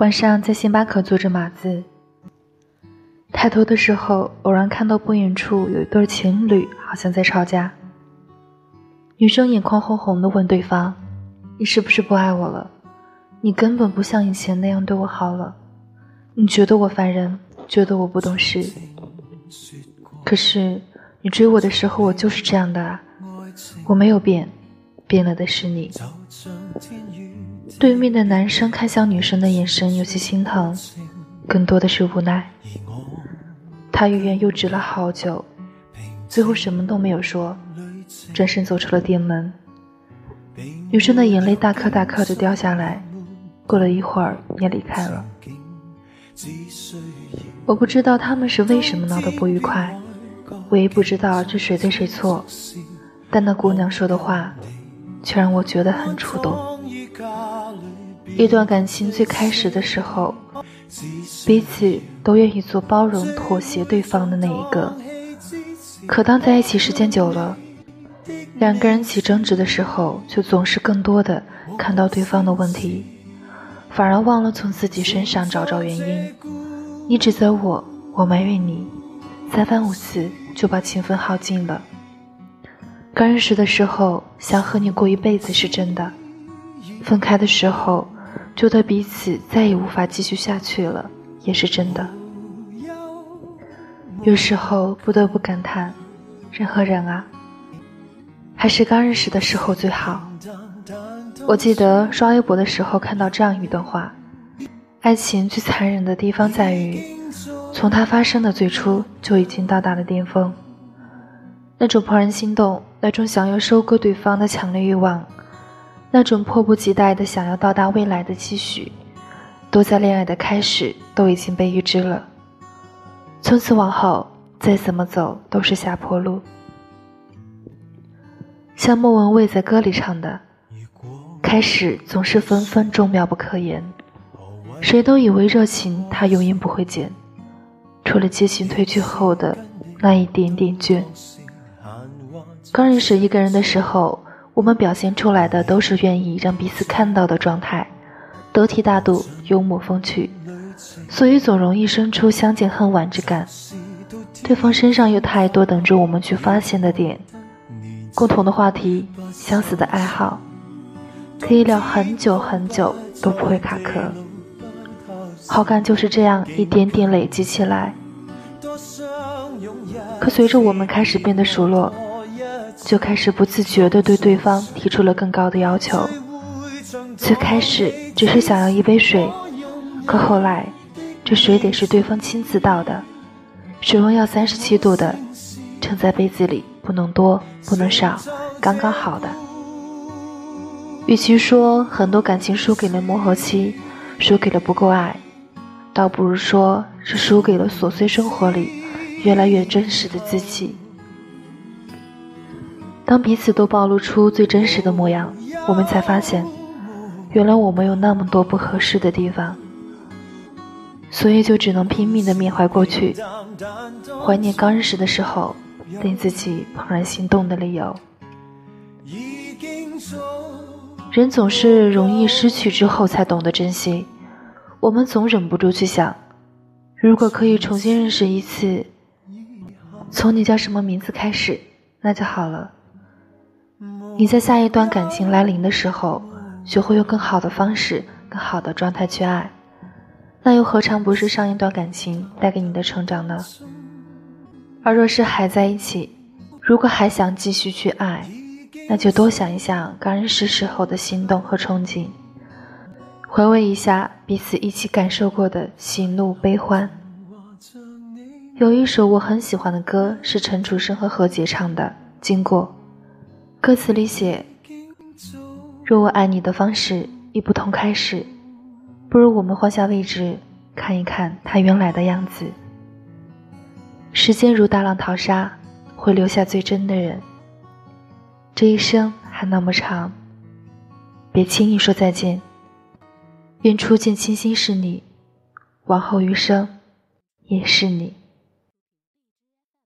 晚上在星巴克坐着码字，抬头的时候，偶然看到不远处有一对情侣，好像在吵架。女生眼眶红红的问对方：“你是不是不爱我了？你根本不像以前那样对我好了。你觉得我烦人，觉得我不懂事。可是你追我的时候，我就是这样的啊，我没有变，变了的是你。”对面的男生看向女生的眼神有些心疼，更多的是无奈。他欲言又止了好久，最后什么都没有说。转身走出了店门，女生的眼泪大颗大颗的掉下来，过了一会儿也离开了。我不知道他们是为什么闹得不愉快，我也不知道这谁对谁错，但那姑娘说的话，却让我觉得很触动。一段感情最开始的时候，彼此都愿意做包容、妥协对方的那一个，可当在一起时间久了，两个人起争执的时候，就总是更多的看到对方的问题，反而忘了从自己身上找找原因。你指责我，我埋怨你，三番五次就把情分耗尽了。刚认识的时候想和你过一辈子是真的，分开的时候觉得彼此再也无法继续下去了也是真的。有时候不得不感叹，人和人啊。还是刚认识的时候最好。我记得刷微博的时候看到这样一段话：爱情最残忍的地方在于，从它发生的最初就已经到达了巅峰。那种怦然心动，那种想要收割对方的强烈欲望，那种迫不及待的想要到达未来的期许，都在恋爱的开始都已经被预知了。从此往后，再怎么走都是下坡路。像莫文蔚在歌里唱的：“开始总是分分钟妙不可言，谁都以为热情它永远不会减，除了激情褪去后的那一点点倦。刚认识一个人的时候，我们表现出来的都是愿意让彼此看到的状态，得体大度、幽默风趣，所以总容易生出相见恨晚之感。对方身上有太多等着我们去发现的点。”共同的话题，相似的爱好，可以聊很久很久都不会卡壳。好感就是这样一点点累积起来。可随着我们开始变得熟络，就开始不自觉地对对方提出了更高的要求。最开始只是想要一杯水，可后来，这水得是对方亲自倒的，水温要三十七度的，盛在杯子里。不能多，不能少，刚刚好的。与其说很多感情输给了磨合期，输给了不够爱，倒不如说是输给了琐碎生活里越来越真实的自己。当彼此都暴露出最真实的模样，我们才发现，原来我们有那么多不合适的地方，所以就只能拼命的缅怀过去，怀念刚认识的时候。令自己怦然心动的理由。人总是容易失去之后才懂得珍惜。我们总忍不住去想，如果可以重新认识一次，从你叫什么名字开始，那就好了。你在下一段感情来临的时候，学会用更好的方式、更好的状态去爱，那又何尝不是上一段感情带给你的成长呢？而若是还在一起，如果还想继续去爱，那就多想一想刚认识时候的心动和憧憬，回味一下彼此一起感受过的喜怒悲欢。有一首我很喜欢的歌，是陈楚生和何洁唱的《经过》，歌词里写：若我爱你的方式已不同开始，不如我们换下位置，看一看他原来的样子。时间如大浪淘沙，会留下最真的人。这一生还那么长，别轻易说再见。愿初见倾心是你，往后余生也是你。